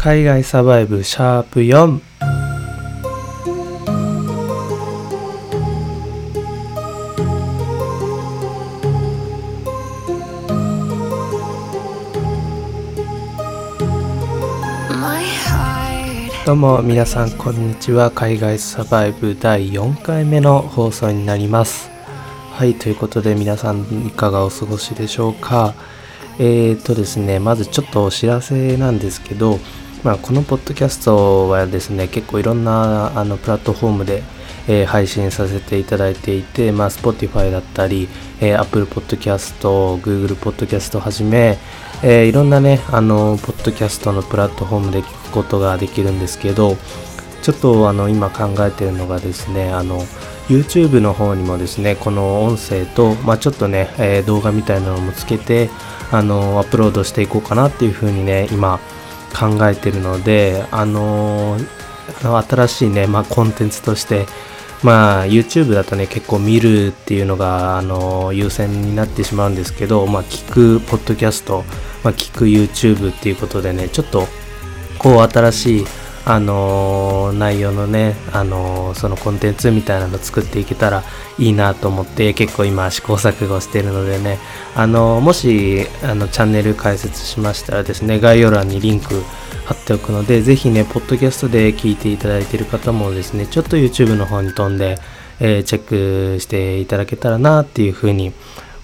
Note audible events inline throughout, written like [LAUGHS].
海外サバイブシャープ4どうも皆さんこんにちは。海外サバイブ第4回目の放送になります。はいということで皆さんいかがお過ごしでしょうか。えーとですねまずちょっとお知らせなんですけどまあ、このポッドキャストはですね結構いろんなあのプラットフォームで、えー、配信させていただいていて、まあ、Spotify だったり、えー、Apple Podcast、Google Podcast をはじめ、えー、いろんなねあのポッドキャストのプラットフォームで聞くことができるんですけどちょっとあの今考えてるのがですねあの YouTube の方にもですねこの音声と、まあ、ちょっとね、え、動画みたいなのもつけてあのアップロードしていこうかなっていうふうにね今考えてるのであの新しいね、まあ、コンテンツとしてまあ YouTube だとね結構見るっていうのがあの優先になってしまうんですけど、まあ、聞くポッドキャスト、まあ、聞く YouTube っていうことでねちょっとこう新しいあの内容のね、あのそのコンテンツみたいなの作っていけたらいいなと思って結構今試行錯誤してるのでね、あのもしあのチャンネル開設しましたらですね、概要欄にリンク貼っておくので、ぜひね、ポッドキャストで聞いていただいている方もですね、ちょっと YouTube の方に飛んで、え、チェックしていただけたらなっていうふうに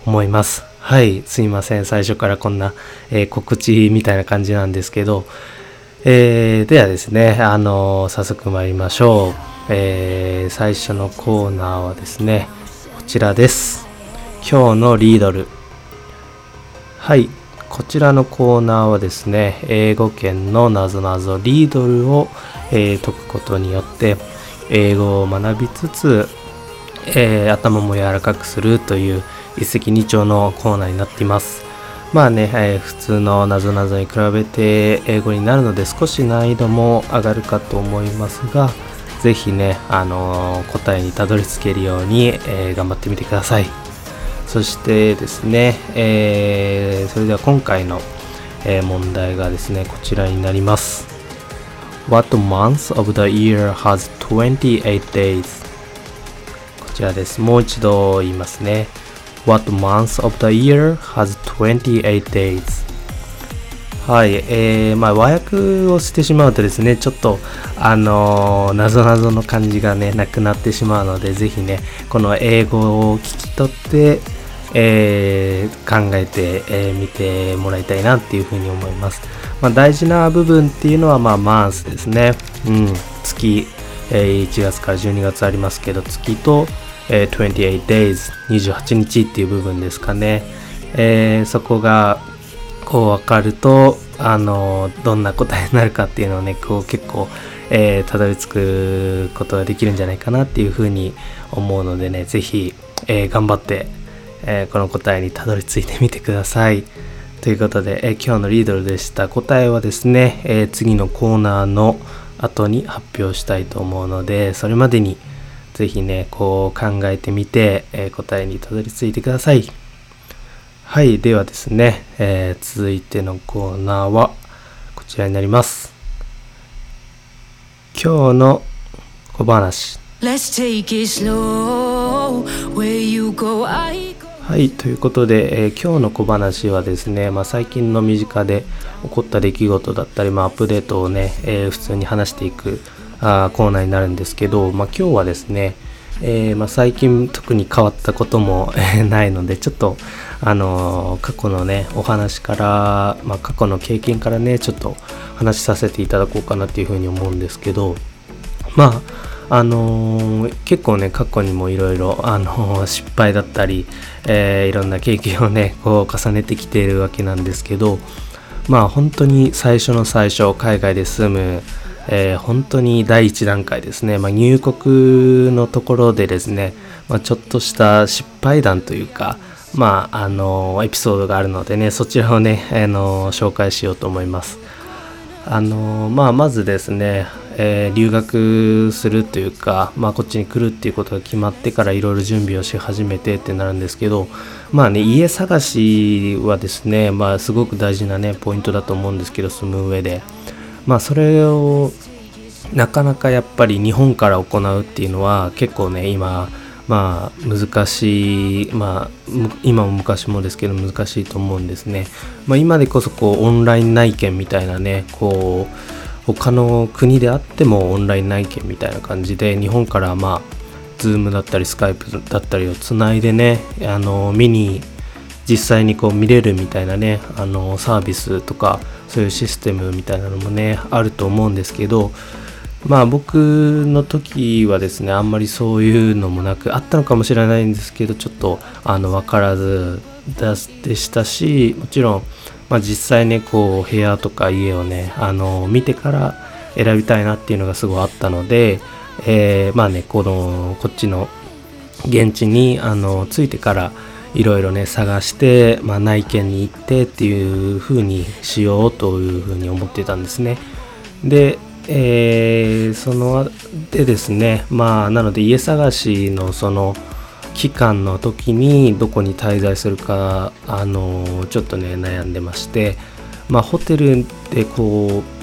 思います。はい、すいません。最初からこんな、え、告知みたいな感じなんですけど、えー、ではですね、あのー、早速参りましょう、えー、最初のコーナーはですね、こちらです。今日のリードル。はい、こちらのコーナーはですね、英語圏のなぞなぞリードルを、え解くことによって、英語を学びつつ、え頭も柔らかくするという一石二鳥のコーナーになっています。まあね、えー、普通のなぞなぞに比べて英語になるので少し難易度も上がるかと思いますが、ぜひね、あのー、答えにたどり着けるように、えー、頑張ってみてください。そしてですね、え、それでは今回の、え問題がですね、こちらになります。What month of the year has 28 days? こちらです。もう一度言いますね。What month of the year has 28 days? はい、えー、まあ和訳をしてしまうとですね、ちょっと、あのー、謎々の感じがね、なくなってしまうので、ぜひね、この英語を聞き取って、えー、考えてみ、えー、見てもらいたいなっていうふうに思います。まあ、大事な部分っていうのは、まあ、マンスですね。うん、月、えー、1月から12月ありますけど、月と、え、28 days 28日っていう部分ですかね、えー、そこがこう分かるとあのどんな答えになるかっていうのをねこう結構えー、たどり着くことができるんじゃないかなっていうふうに思うのでね是非、えー、頑張って、えー、この答えにたどり着いてみてください。ということで、え今日のリードルでした答えはですね、え次のコーナーの後に発表したいと思うのでそれまでにぜひね、こう考えてみて、えー、答えにたどり着いてください。はい、ではですね、えー、続いてのコーナーはこちらになります。今日の小話。はい、ということで、えー、今日の小話はですね、まあ、最近の身近で起こった出来事だったり、まあ、アップデートをね、えー、普通に話していくあコーナーになるんですけど、まあ、今日はですね、えー、まあ、最近特に変わったこともないのでちょっとあのー、過去のねお話から、まあ、過去の経験からねちょっと話させていただこうかなっていうふうに思うんですけどまああのー、結構ね過去にもいろいろ失敗だったり、えいろんな経験をねこう重ねてきているわけなんですけどまあ本当に最初の最初海外で住むえー、本当に第一段階ですね、まあ、入国のところでですね、まあ、ちょっとした失敗談というか、まあ、あのエピソードがあるのでねそちらをね、あの紹介しようと思います。あのまあ、まずですね、えー、留学するというか、まあ、こっちに来るっていうことが決まってからいろいろ準備をし始めてってなるんですけどまあね家探しはですね、まあ、すごく大事なねポイントだと思うんですけど住む上で。まあそれをなかなかやっぱり日本から行うっていうのは結構ね今まあ難しいまあ今も昔もですけど難しいと思うんですね、まあ、今でこそこうオンライン内見みたいなねこう他の国であってもオンライン内見みたいな感じで日本からまあ Zoom だったり Skype だったりをつないでねあの見に実際にこう見れるみたいなねあのサービスとかそういうシステムみたいなのもねあると思うんですけどまあ僕の時はですねあんまりそういうのもなくあったのかもしれないんですけどちょっとあの分からずでしたしもちろん、まあ、実際ねこう部屋とか家をねあの見てから選びたいなっていうのがすごいあったので、えー、まあねこのこっちの現地にあの着いてからいろいろね探して、まあ、内見に行ってっていう風にしようという風に思ってたんですね。でえー、そのでですねまあなので家探しのその期間の時にどこに滞在するかあのちょっとね悩んでましてまあホテルでこう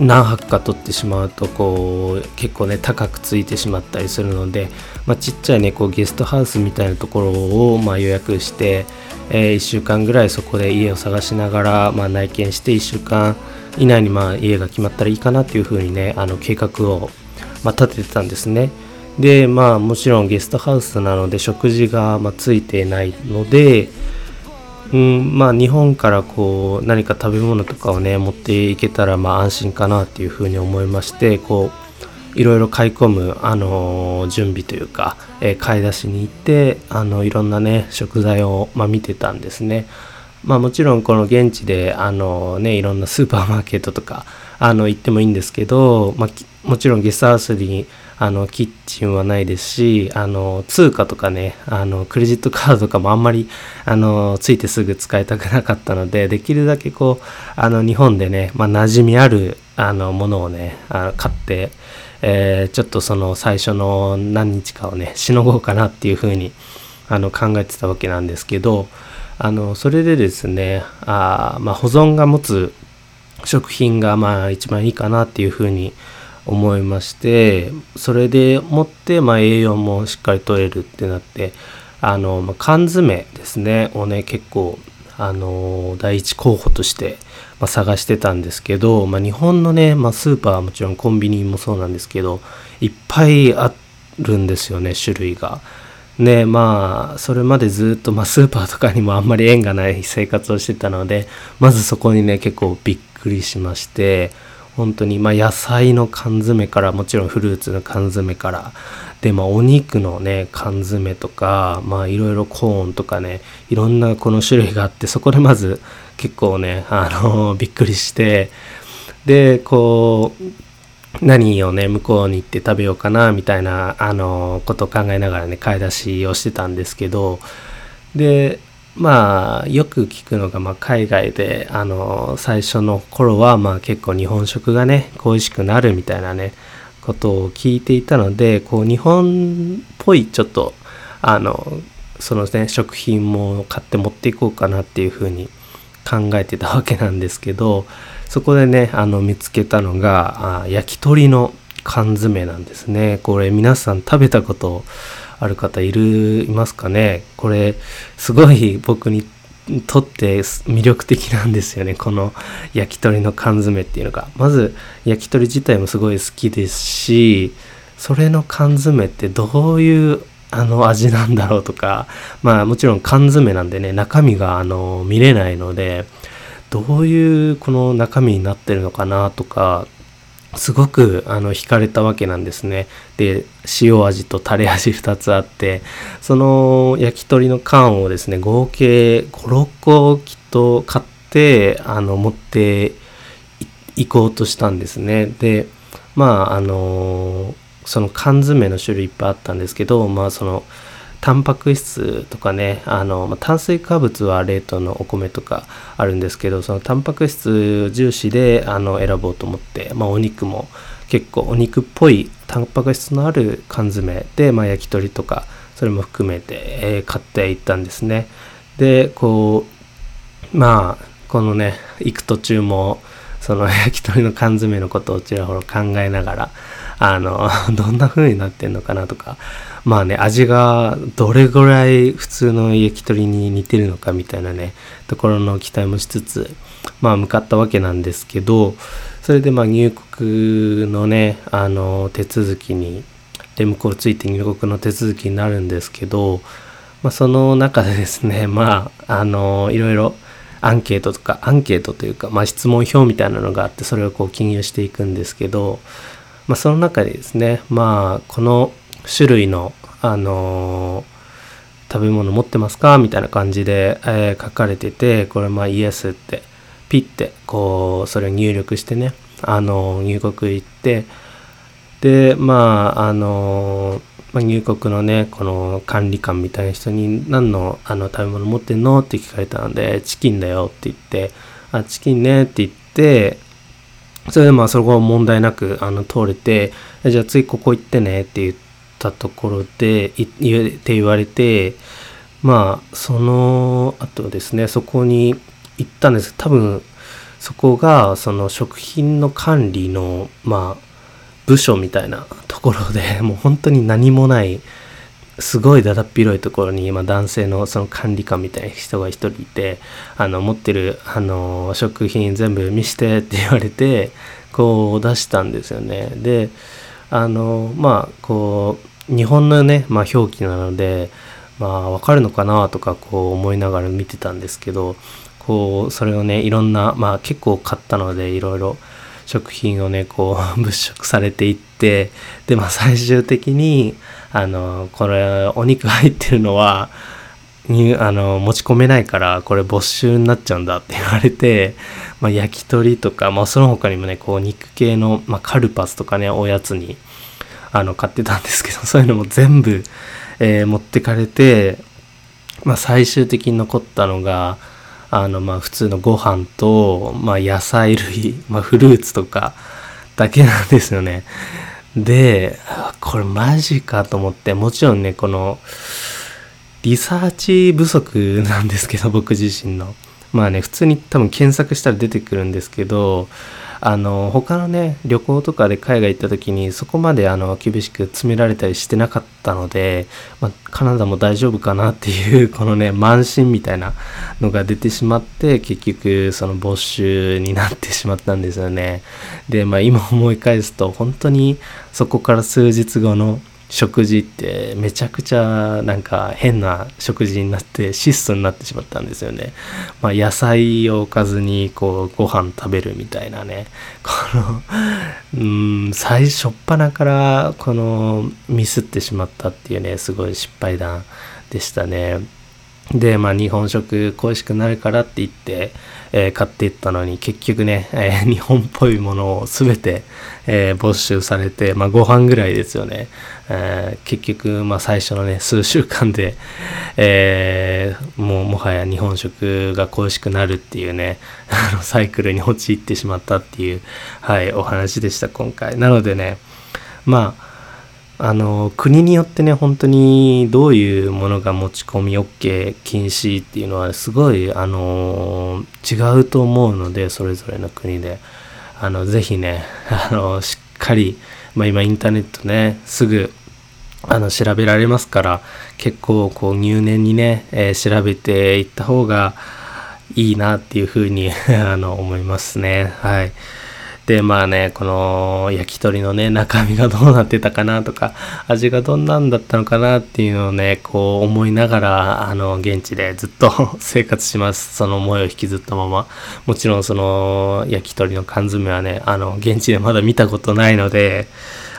何泊か取ってしまうとこう結構ね高くついてしまったりするので、まあ、ちっちゃいねこうゲストハウスみたいなところをま予約して、えー、1週間ぐらいそこで家を探しながら、まあ、内見して1週間以内にまあ家が決まったらいいかなっていうふうにねあの計画を、ま、立ててたんですね。でまあもちろんゲストハウスなので食事がまついてないのでうんまあ日本からこう何か食べ物とかをね持っていけたらまあ安心かなっていうふうに思いましてこういろいろ買い込む、あのー、準備というか、えー、買い出しに行ってあのいろんなね食材を、まあ、見てたんですね。まあもちろんこの現地であのねいろんなスーパーマーケットとかあの行ってもいいんですけど、まあ、もちろんゲストハウスにあのキッチンはないですしあの通貨とかねあのクレジットカードとかもあんまりあのついてすぐ使いたくなかったのでできるだけこうあの日本でね、まあ、馴染みあるあのものをねあ買って、えー、ちょっとその最初の何日かをねしのごうかなっていうふうにあの考えてたわけなんですけどあのそれでですねあ、まあ、保存が持つ食品がまあ一番いいかなっていうふうに思いましてそれでもって、まあ、栄養もしっかり取れるってなってあの、ま、缶詰ですねをね結構あの第一候補として、ま、探してたんですけど、まあ、日本のね、まあ、スーパーはもちろんコンビニもそうなんですけどいっぱいあるんですよね種類が。でまあそれまでずっと、まあ、スーパーとかにもあんまり縁がない生活をしてたのでまずそこにね結構びっくりしまして本当にまあ野菜の缶詰からもちろんフルーツの缶詰からでまあお肉のね缶詰とかまあいろいろコーンとかねいろんなこの種類があってそこでまず結構ねあの [LAUGHS] びっくりしてでこう何をね向こうに行って食べようかなみたいなあのことを考えながらね買い出しをしてたんですけどでまあよく聞くのが、まあ、海外であの最初の頃はまあ結構日本食がね恋しくなるみたいなねことを聞いていたのでこう日本っぽいちょっとあのそのね食品も買って持っていこうかなっていうふうに考えてたわけなんですけどそこでねあの見つけたのがあ焼き鳥の缶詰なんですね。これ皆さん食べたことある方いるいますかね？これすごい僕にとって魅力的なんですよね。この焼き鳥の缶詰っていうのが。まず焼き鳥自体もすごい好きですしそれの缶詰ってどういうあの味なんだろうとか。まあもちろん缶詰なんでね中身があの見れないのでどういうこの中身になってるのかなとかすごくあの惹かれたわけなんですね。で塩味とタレ味2つあってその焼き鳥の缶をですね合計56個きっと買ってあの持っていこうとしたんですね。でまああのその缶詰の種類いっぱいあったんですけどまあそのタンパク質とかねあの、炭水化物は冷凍のお米とかあるんですけどそのタンパク質重視であの選ぼうと思って、まあ、お肉も結構お肉っぽいタンパク質のある缶詰で、まあ、焼き鳥とかそれも含めて、えー、買っていったんですね。でこうまあこのね行く途中もその [LAUGHS] 焼き鳥の缶詰のことをちらほら考えながら、あの、[LAUGHS] どんな風になってんのかなとか、まあね、味がどれぐらい普通の焼き鳥に似てるのかみたいなね、ところの期待もしつつ、まあ向かったわけなんですけど、それでまあ入国のね、あの、手続きに、で向こうついて入国の手続きになるんですけど、まあ、その中でですね、[LAUGHS] まあ、あの、いろいろアンケートとか、アンケートというか、まあ、質問票みたいなのがあって、それをこう記入していくんですけど、まあ、その中でですね、まあ、この種類の、あの食べ物持ってますか？みたいな感じで、えー、書かれてて、これまあイエスって、ピッて、こう、それを入力してね、あの入国行って、で、まあ、あのま、入国のね、この管理官みたいな人に何のあの食べ物持ってんの？って聞かれたので、チキンだよって言って、あ、チキンねって言って、それでまあそこは問題なくあの通れて、じゃあ次ここ行ってねって言ったところで、言って言われて、まあその後ですね、そこに行ったんです。多分そこがその食品の管理のまあ部署みたいなところで [LAUGHS] もう本当に何もないすごいだだっ広いところに今男性のその管理官みたいな人が一人いてあの持ってるあの食品全部見してって言われてこう出したんですよね。であのまあこう日本のね、まあ、表記なのでまあわかるのかなとかこう思いながら見てたんですけどこうそれをねいろんなまあ結構買ったのでいろいろ食品をねこう [LAUGHS] 物色されていってでまあ最終的にあのこれお肉入ってるのはにあの持ち込めないからこれ没収になっちゃうんだって言われて、まあ、焼き鳥とか、まあ、その他にもねこう肉系の、まあ、カルパスとかねおやつにあの買ってたんですけど [LAUGHS] そういうのも全部、えー、持ってかれて、まあ、最終的に残ったのがあのまあ普通のご飯と、まあ、野菜類、まあ、フルーツとかだけなんですよね。で、これマジかと思って、もちろんね、このリサーチ不足なんですけど、僕自身の。まあね、普通に多分検索したら出てくるんですけど、あの他のね旅行とかで海外行った時にそこまであの厳しく詰められたりしてなかったので、まあ、カナダも大丈夫かなっていうこのね [LAUGHS] 慢心みたいなのが出てしまって結局その没収になってしまったんですよね。でまあ今思い返すと本当にそこから数日後の食事ってめちゃくちゃなんか変な食事になって質素になってしまったんですよね。まあ、野菜を置かずにこうご飯食べるみたいなね。[LAUGHS] このうん最初っ端からこのミスってしまったっていうねすごい失敗談でしたね。で、まあ、日本食恋しくなるからって言って、えー、買っていったのに、結局ね、えー、日本っぽいものを全て、えー、没収されて、まあ、ご飯ぐらいですよね。え結局、まあ、最初のね、数週間で、えもうもはや日本食が恋しくなるっていうね、[LAUGHS] あの、サイクルに陥ってしまったっていう、はい、お話でした、今回。なのでね、まあ、あの国によってね本当にどういうものが持ち込み OK 禁止っていうのはすごいあの違うと思うのでそれぞれの国であのぜひねあのしっかり、まあ、今インターネットねすぐあの調べられますから結構こう入念にね、えー、調べていった方がいいなっていうふうに [LAUGHS] あの思いますねはい。で、まあね、この焼き鳥のね、中身がどうなってたかなとか、味がどんなんだったのかなっていうのをね、こう思いながら、あの、現地でずっと [LAUGHS] 生活します。その思いを引きずったまま。もちろんその焼き鳥の缶詰はね、あの、現地でまだ見たことないので、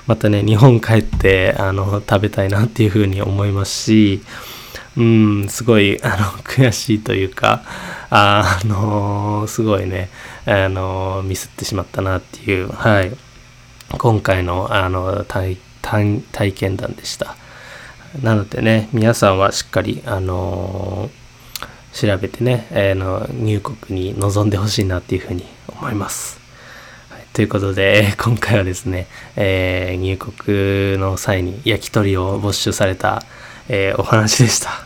またね、日本帰って、あの、食べたいなっていうふうに思いますし、うん、すごい、あの、悔しいというか、あ、あのー、すごいね、あの、ミスってしまったなっていう、はい、今回の、あの、体、体験談でした。なのでね、皆さんはしっかり、あのー、調べてね、えー、の入国に臨んでほしいなっていうふうに思います。ということで、[LAUGHS] 今回はですね、えー、入国の際に焼き鳥を没収された、え、お話でした。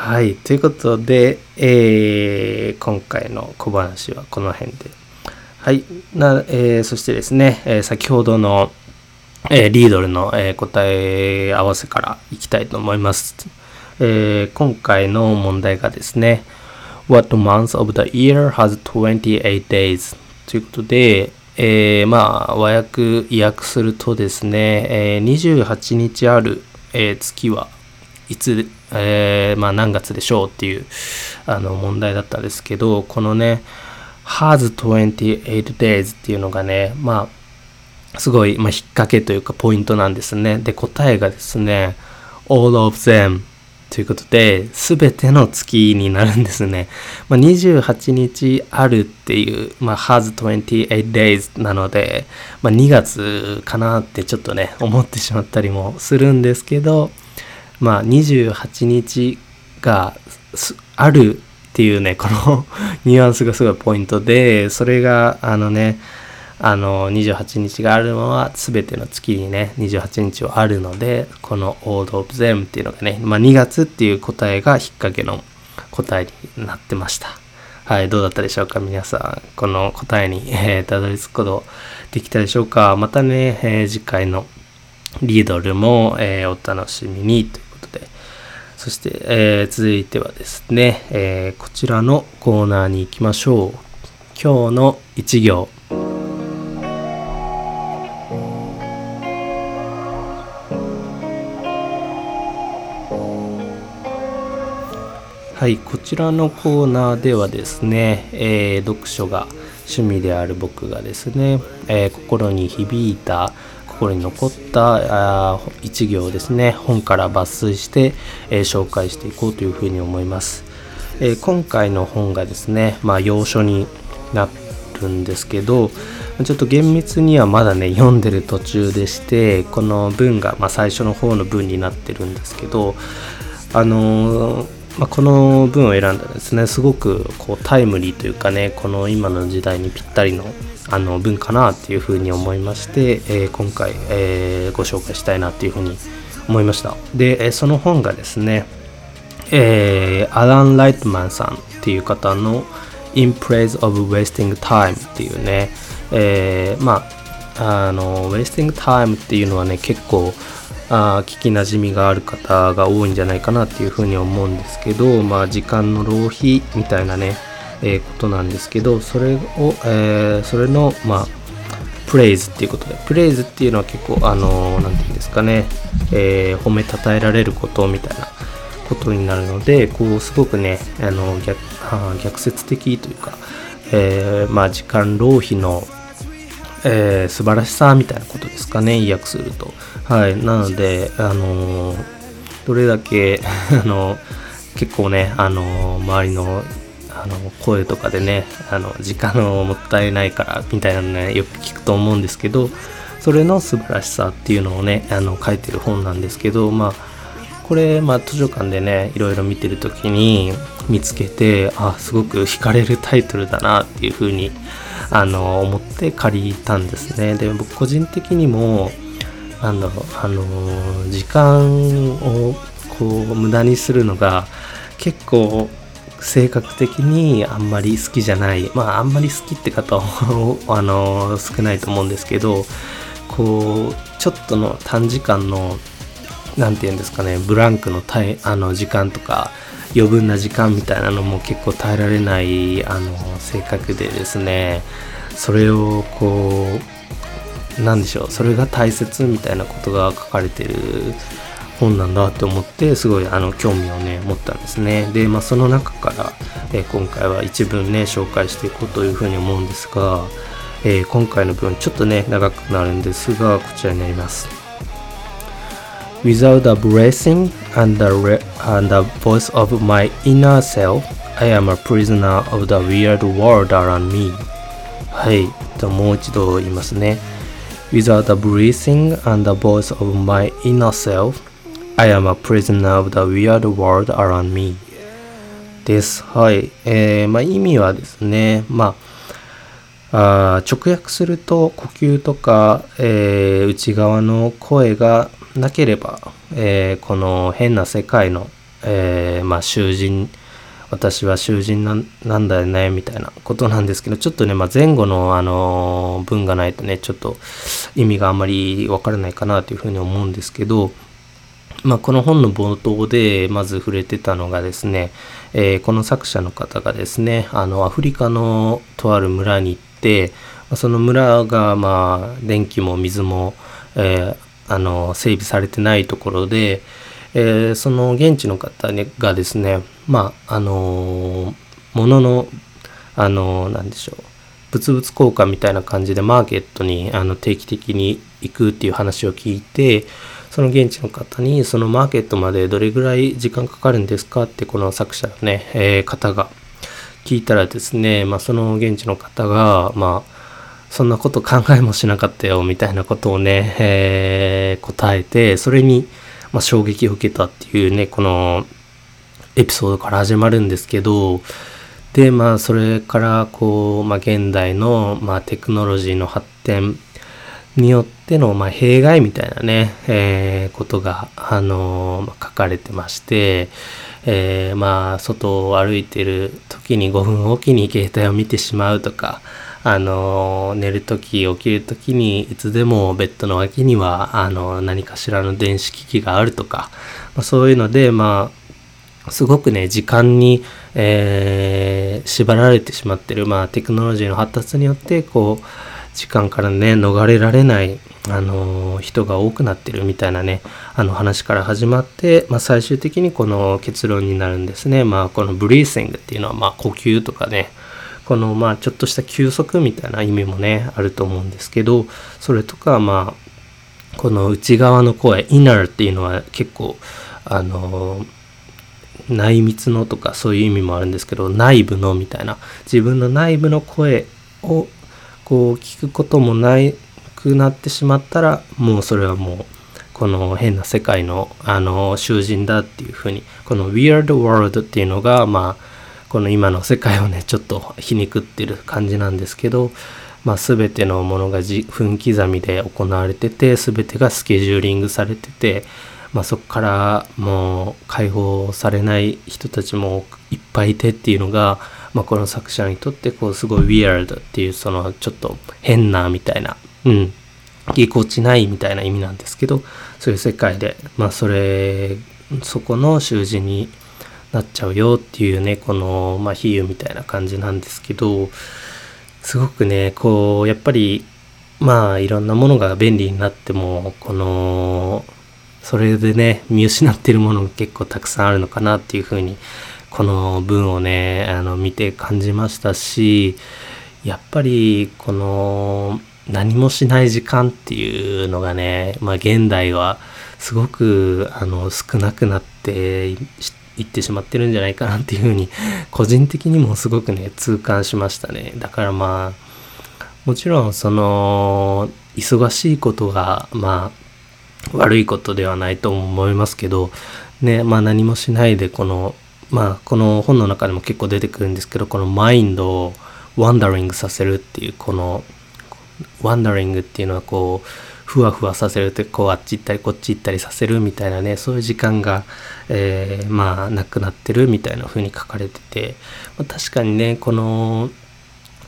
はい。ということで、えー、今回の小話はこの辺で。はいな、えー、そしてですね、えー、先ほどの、えー、リードルの、え答え合わせからいきたいと思います、え今回の問題がですね What month of the year has 28 days? ということで、えー、まあ和訳意訳するとですね、えー、28日ある、えー、月はいつ、えー、まあ何月でしょうっていうあの問題だったんですけどこのね has 28 days っていうのがねまあすごい、まあ、引っ掛けというかポイントなんですねで答えがですね all of them ということで、すべての月になるんですね。まあ、28日あるっていう、まあ、has 28 days なので、まあ、2月かなってちょっとね、思ってしまったりもするんですけど、まあ、28日があるっていうね、この [LAUGHS] ニュアンスがすごいポイントで、それが、あのね、あの28日があるのは全ての月にね28日はあるのでこの All of them っていうのがね、まあ、2月っていう答えが引っ掛けの答えになってました。はいどうだったでしょうか？皆さんこの答えに、えー、たどり着くことできたでしょうか？またね、えー、次回のリードルも、えー、お楽しみにとそして、え続いてはですね、えこちらのコーナーに行きましょう。今日の1行。はい、こちらのコーナーではですね、えー、読書が趣味である僕がですね、えー、心に響いた心に残ったあ一行ですね。本から抜粋して、えー、紹介していこうというふうに思います、え今回の本がですね、まあ、要所になるんですけどちょっと厳密にはまだね読んでる途中でしてこの文が、まあ、最初の方の文になってるんですけどあのーまあ、この文を選んだんですねすごくこうタイムリーというかねこの今の時代にぴったりのあの文かなっていうふうに思いまして、えー、今回、えー、ご紹介したいなっていうふうに思いました。でその本がですね、えー、アラン・ライトマンさんっていう方の In Praise of Wasting Time っていうね、えー、まああの Wasting Time っていうのはね結構あ聞きなじみがある方が多いんじゃないかなっていうふうに思うんですけど、まあ、時間の浪費みたいなね、えー、ことなんですけどそれを、えー、それの、まあ、プレイズっていうことでプレイズっていうのは結構あの何て言うんですかね、えー、褒めたたえられることみたいなことになるのでこうすごくねあの逆逆説的というか、えー、まあ時間浪費のえー、素晴らしさみたいなことですかね、意訳すると。はい。なので、あのー、どれだけ [LAUGHS] あの結構ね、あの周りのあの声とかでね、あの時間をもったいないからみたいなのね、よく聞くと思うんですけど、それの素晴らしさっていうのをね、あの書いてる本なんですけど、まあ、これ、まあ、図書館でね、いろいろ見てる時に見つけて、あ、すごく惹かれるタイトルだなっていうふうにあの思って借りたんですね。で僕個人的にもなんだろうあの時間をこう無駄にするのが結構性格的にあんまり好きじゃない。まああんまり好きって方は [LAUGHS] あの少ないと思うんですけどこうちょっとの短時間の何て言うんですかねブランクのたいあの時間とか余分な時間みたいなのも結構耐えられないあの性格でですねそれをこうなんでしょうそれが大切みたいなことが書かれてる本なんだって思ってすごいあの興味をね持ったんですねでまあその中から、えー、今回は一文ね紹介していこうというふうに思うんですが、えー、今回の文ちょっとね長くなるんですがこちらになります Without the blessing and the, and the voice of my inner self, I am a prisoner of the weird world around me. はい。ともう一度言いますね。Without the breathing and the voice of my inner self, I am a prisoner of the weird world around me. です。はい。えー、まあ意味はですね、まあ、あ直訳すると呼吸とか、えー、内側の声がなければ、えー、この変な世界の、えー、まあ、囚人私は囚人なんだよねみたいなことなんですけどちょっとね、まあ、前後の、あの文がないとねちょっと意味があんまりわからないかなというふうに思うんですけど、まあ、この本の冒頭でまず触れてたのがですね、えー、この作者の方がですねあのアフリカのとある村に行ってその村がまあ電気も水も、えー、あの整備されてないところで、えー、その現地の方がですねまああのもののあのなんでしょう物々交換みたいな感じでマーケットにあの定期的に行くっていう話を聞いてその現地の方にそのマーケットまでどれぐらい時間かかるんですかってこの作者のね、えー、方が聞いたらですね、まあ、その現地の方がまあそんなこと考えもしなかったよみたいなことをね、えー、答えてそれに、まあ、衝撃を受けたっていうねこのエピソードから始まるんですけどでまあそれからこう、まあ、現代の、まあ、テクノロジーの発展によっての、まあ、弊害みたいなね、えー、ことが、あのー、書かれてまして、えー、まあ外を歩いてる時に5分おきに携帯を見てしまうとかあの寝る時起きる時にいつでもベッドの脇にはあの何かしらの電子機器があるとか、まあ、そういうのでまあすごくね時間に、え、縛られてしまってる、まあ、テクノロジーの発達によってこう時間からね逃れられないあの人が多くなってるみたいなねあの話から始まって、まあ、最終的にこの結論になるんですね。まあこのブリーシングっていうのはまあ呼吸とかねこのまあちょっとした休息みたいな意味もねあると思うんですけどそれとかまあこの内側の声イナーっていうのは結構あの内密のとかそういう意味もあるんですけど内部のみたいな自分の内部の声をこう聞くこともなくなってしまったらもうそれはもうこの変な世界のあの囚人だっていうふうにこの Weird World っていうのがまあこの今の世界をね [LAUGHS] ちょっと皮肉ってる感じなんですけど、まあ、全てのものが分刻みで行われてて全てがスケジューリングされてて、まあ、そこからもう解放されない人たちもいっぱいいてっていうのが、まあ、この作者にとってこうすごい weird っていうそのちょっと変なみたいな、うん、ぎこちないみたいな意味なんですけどそういう世界で、まあ、それそこの習字になっちゃうよっていうねこのまあ比喩みたいな感じなんですけどすごくねこうやっぱりまあいろんなものが便利になってもこのそれでね見失ってるものが結構たくさんあるのかなっていうふうにこの文をねあの見て感じましたしやっぱりこの何もしない時間っていうのがねまあ現代はすごくあの少なくなっていってしまってるんじゃないかなっていうふうに個人的にもすごくね痛感しましたね。だからまあもちろんその忙しいことがまあ悪いことではないと思いますけどねまあ何もしないでこのまあこの本の中でも結構出てくるんですけどこのマインドをワンダリングさせるっていうこのワンダリングっていうのはこうふわふわさせるってこうあっち行ったりこっち行ったりさせるみたいなねそういう時間が、えー、まあなくなってるみたいな風に書かれてて、まあ、確かにねこの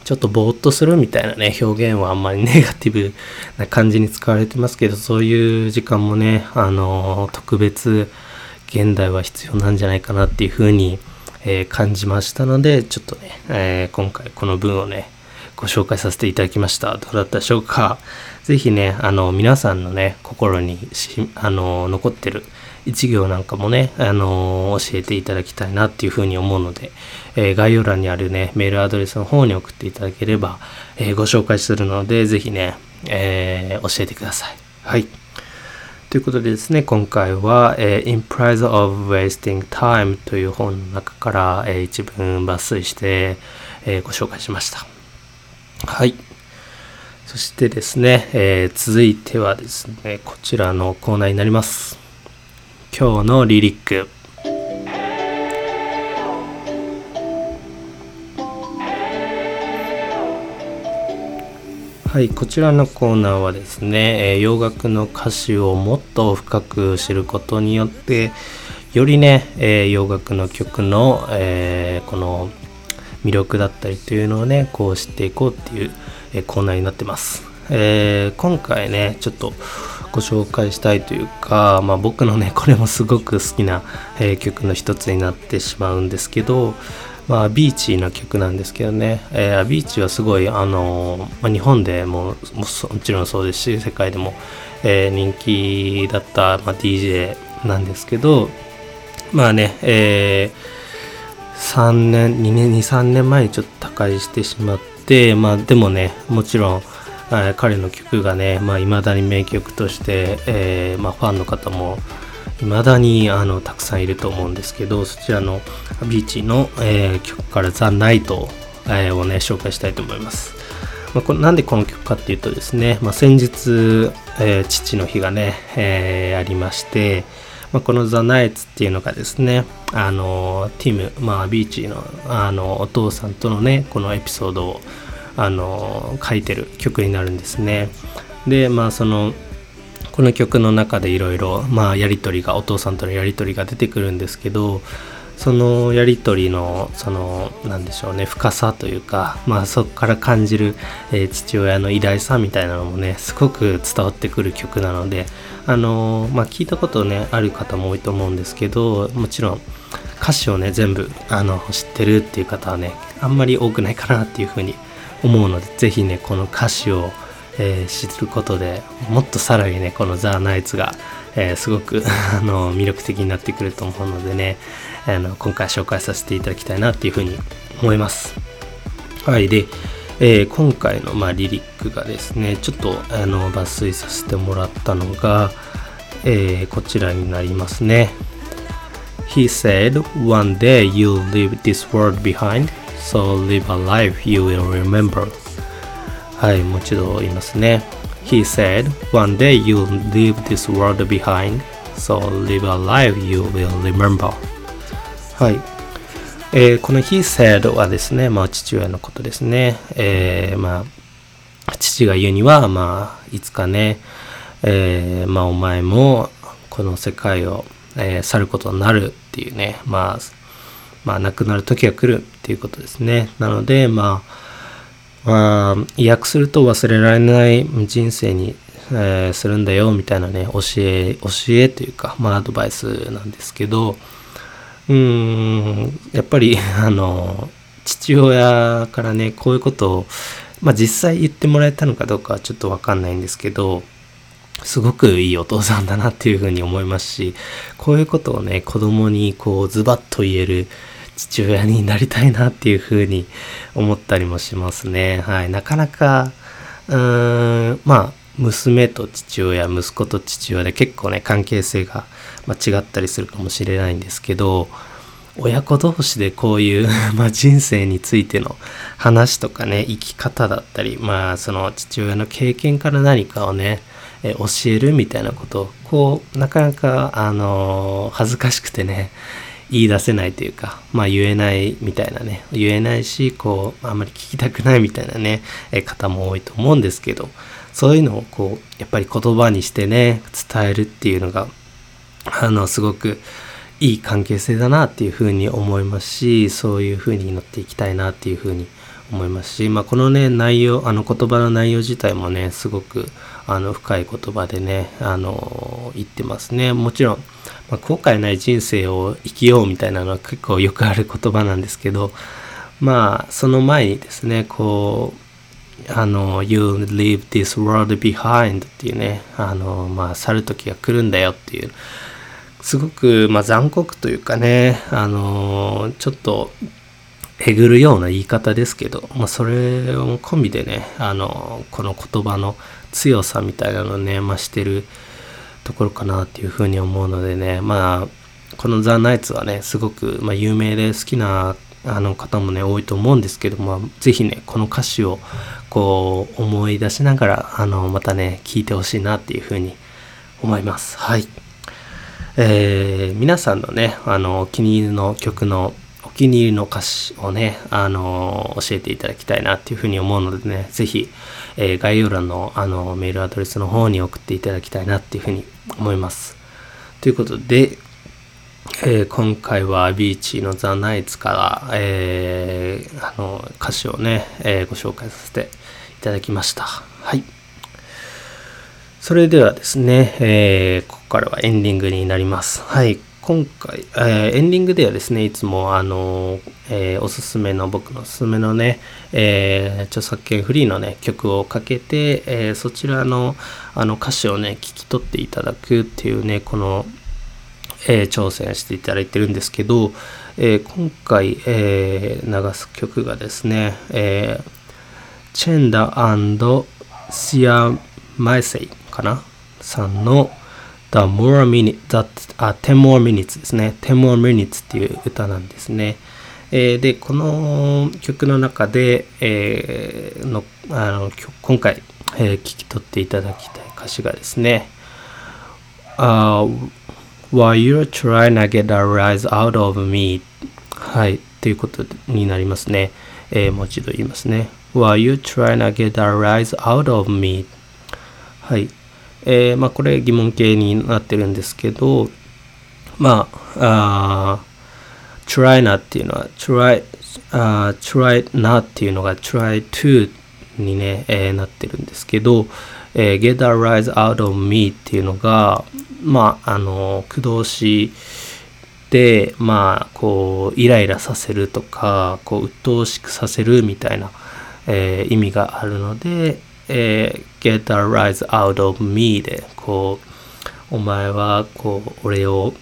ちょっとぼーっとするみたいなね表現はあんまりネガティブな感じに使われてますけどそういう時間もねあの特別現代は必要なんじゃないかなっていう風に、えー、感じましたのでちょっとね、えー、今回この文をねご紹介させていただきました。どうだったでしょうか？ぜひね、あの、皆さんのね、心にあの、残ってる一行なんかもね、あの、教えていただきたいなっていうふうに思うので、えー、概要欄にあるね、メールアドレスの方に送っていただければ、えー、ご紹介するので、ぜひね、えー、教えてください。はい。ということでですね、今回は、えー、In Price of Wasting Time という本の中から、えー、一文抜粋して、えー、ご紹介しました。はい。そしてですね、えー、続いてはですね、こちらのコーナーになります。今日のリリック。はい、こちらのコーナーはですね、え、洋楽の歌詞をもっと深く知ることによって、よりね、え、洋楽の曲の、えー、この魅力だったりというのをねこう知っていこうっていう、え、コーナーになってます、えー、今回ねちょっとご紹介したいというか、まあ、僕のねこれもすごく好きな、えー、曲の一つになってしまうんですけどまあ、ビーチな曲なんですけどね、えー、ビーチはすごい、あのまあ、日本でももちろんそうですし世界でも、えー、人気だった、まあ、DJ なんですけどまあね、えー、3年2年23年前にちょっと他界してしまってまあでもねもちろん彼の曲がね、まあ、未だに名曲として、えーまあ、ファンの方も未だにあのたくさんいると思うんですけどそちらのビーチの、えー、曲から「ザ・ナイト、えー、をね紹介したいと思います、まあ、こなんでこの曲かっていうとですね、まあ、先日、えー、父の日がね、えありまして、まあ、この「ザ・ナイツ」っていうのがですねあのティム、まあ、ビーチのあのお父さんとのねこのエピソードをあの書いてる曲になるんですね。でまあそのこの曲の中でいろいろやり取りがお父さんとのやり取りが出てくるんですけどそのやり取りのその何でしょうね深さというか、まあ、そこから感じる、えー、父親の偉大さみたいなのもねすごく伝わってくる曲なのであのー、まあ、聞いたことねある方も多いと思うんですけどもちろん歌詞をね全部あの知ってるっていう方はねあんまり多くないかなっていうふうに思うので是非ねこの歌詞をえー、知ることでもっとさらにねこのザ・ナイツが、えー、すごく [LAUGHS] あの魅力的になってくると思うのでねあの今回紹介させていただきたいなっていうふうに思いますはいで、えー、今回の、まあ、リリックがですねちょっとあの抜粋させてもらったのが、えこちらになりますね He said, One day you'll leave this world behind, so live a life you will remember. はい、もう一度言いますね。He said, One day you'll leave this world behind, so live a life you will remember. はい。えー、この He said はですね、まあ父親のことですね。えー、まあ父が言うには、まあいつかね、えー、まあお前もこの世界を、えー、去ることになるっていうね、まあ、まあ亡くなる時が来るっていうことですね。なので、まあまあ、訳すると忘れられない人生に、えー、するんだよみたいなね、教え、教えというか、まあアドバイスなんですけど、うん、やっぱり、[LAUGHS] あの、父親からね、こういうことを、まあ実際言ってもらえたのかどうかはちょっとわかんないんですけど、すごくいいお父さんだなっていうふうに思いますし、こういうことをね、子供にこうズバッと言える、父親になりたいなっていうふうに思ったりもしますね。はい。なかなか、うーん、まあ、娘と父親、息子と父親で結構ね、関係性が、ま違ったりするかもしれないんですけど、親子同士でこういう [LAUGHS] ま人生についての話とかね、生き方だったり、まあ、その父親の経験から何かをね、え教えるみたいなことを、こう、なかなか、あのー、恥ずかしくてね、言い出せないというか、まあ言えないみたいなね、言えないし、こう、あんまり聞きたくないみたいなね、え方も多いと思うんですけど、そういうのをこう、やっぱり言葉にしてね、伝えるっていうのが、あの、すごくいい関係性だなっていうふうに思いますし、そういうふうに乗っていきたいなっていうふうに思いますし、まあこのね、内容、あの言葉の内容自体もね、すごく、あの、深い言葉でね、あの、言ってますね。もちろん、まあ、後悔ない人生を生きようみたいなのは結構よくある言葉なんですけど [LAUGHS] まあその前にですねこうあの You leave this world behind っていうねあのまあ去る時が来るんだよっていうすごく、まあ、残酷というかねあのちょっとえぐるような言い方ですけど、まあ、それを込みでねあのこの言葉の強さみたいなのをね増してるところかなっていうふうに思うのでね。まあこの「ザ・ナイツ」はねすごく、まあ、有名で好きなあの方もね多いと思うんですけども是非ねこの歌詞をこう思い出しながらあのまたね聴いてほしいなっていうふうに思います。はい。えー、皆さんのねあのお気に入りの曲のお気に入りの歌詞をね、あの教えていただきたいなっていうふうに思うのでね、是非えー、概要欄のあのメールアドレスの方に送っていただきたいなっていうふうに思います。ということで、えー、今回はビーチのザ・ナイツから、えー、あの歌詞をね、えー、ご紹介させていただきました。はい。それではですね、えここからはエンディングになります。はい。今回、えエンディングではですね、いつもあの、えおすすめの、僕のおすすめのね、え著作権フリーのね、曲をかけて、えそちらのあの歌詞をね、聞き取っていただくっていうね、この、え、挑戦していただいてるんですけど、え、今回、え、流す曲がですね、えー、チェンダシア・マイセイかな？さんの The More Minutes, That, あ、10 More Minutes ですね。10 More Minutes っていう歌なんですね。えー、で、この曲の中で、えー、のあの今回、えー、聞き取っていただきたい歌詞がですね、uh, while you're trying to get a rise out of me はいということになりますね、えー、もう一度言いますね while you're trying to get a rise out of me はいえー、まあこれ疑問形になってるんですけどまああ try なっていうのは try あ try なっていうのが try to にね、えー、なってるんですけど、えー、get a rise out of me っていうのがまあ、あの、駆動詞で、まあ、こう、イライラさせるとか、こう、鬱陶しくさせるみたいな、えー、意味があるので、えー、get a rise out of me で、こう、お前は、こう、俺を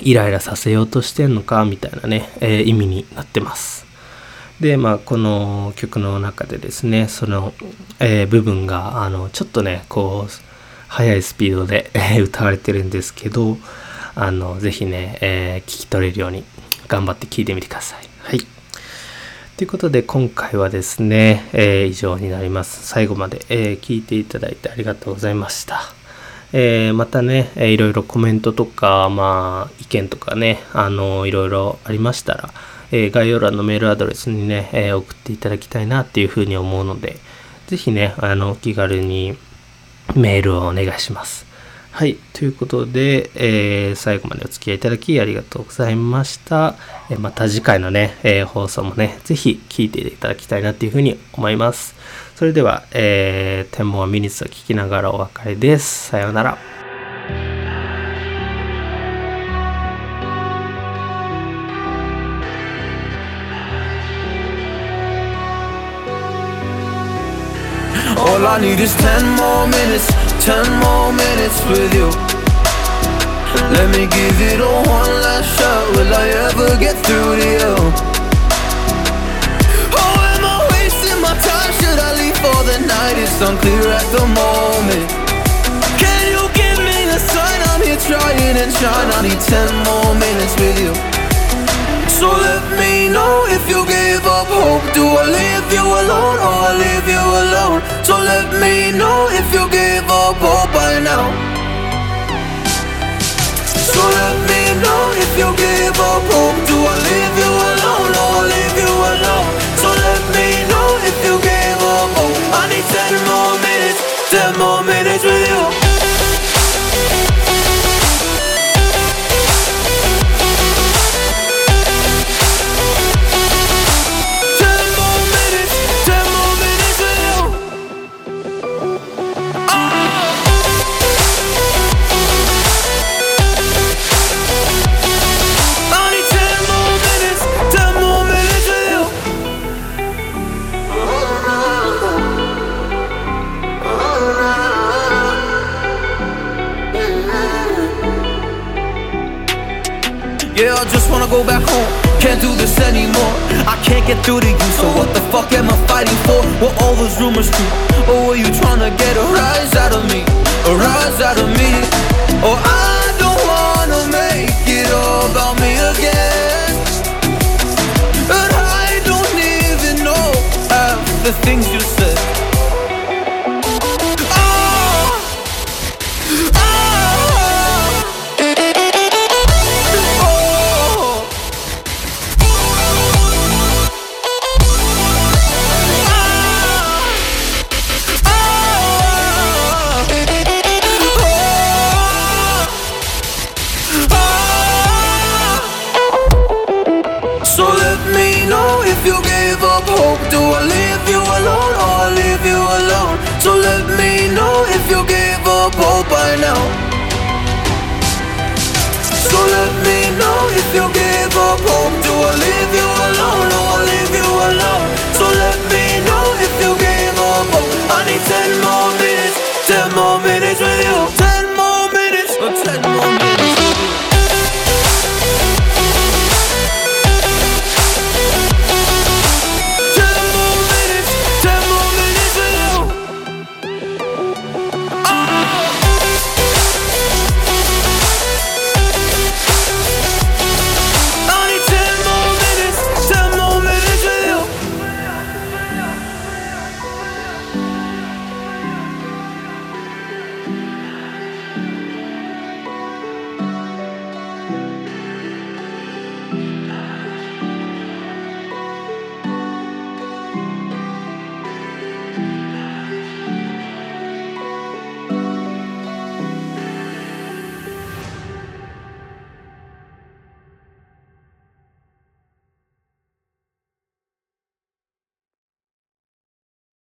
イライラさせようとしてんのかみたいなね、えー、意味になってます。で、まあ、この曲の中でですね、その、えー、部分が、あの、ちょっとね、こう、速いスピードで、歌われてるんですけど、あの、ぜひね、えー、聞き取れるように頑張って聞いてみてください。はい。ということで、今回はですね、えー、以上になります。最後まで、えー、聞いていただいてありがとうございました。えー、またね、えー、いろいろコメントとか、まあ、意見とかね、あの、いろいろありましたら、え、概要欄のメールアドレスにね、え送っていただきたいなっていうふうに思うので、ぜひね、あの、気軽に、メールをお願いします。はい。ということで、えー、最後までお付き合いいただきありがとうございました。えー、また次回のね、えー、放送もね、ぜひ聞いていただきたいなっていうふうに思います。それでは、えー、天文はミニッツを聞きながらお別れです。さようなら。I need is 10 more minutes, 10 more minutes with you. Let me give it a one last shot, will I ever get through to you? Oh, am I wasting my time, should I leave for the night? It's unclear at the moment. Can you give me a sign, I'm here trying and trying. I need 10 more minutes with you. So let me know if you gave up hope Do I leave you alone or I leave you alone? So let me know if you gave up hope by now So let me know if you gave up hope Do I leave you alone or I leave you alone? So let me know if you gave up hope I need 10 more minutes, 10 more minutes go back home Can't do this anymore I can't get through to you So what the fuck am I fighting for? Were all those rumors true? Or were you trying to get a rise out of me? A rise out of me? Or I don't wanna make it all about me again But I don't even know half the things you said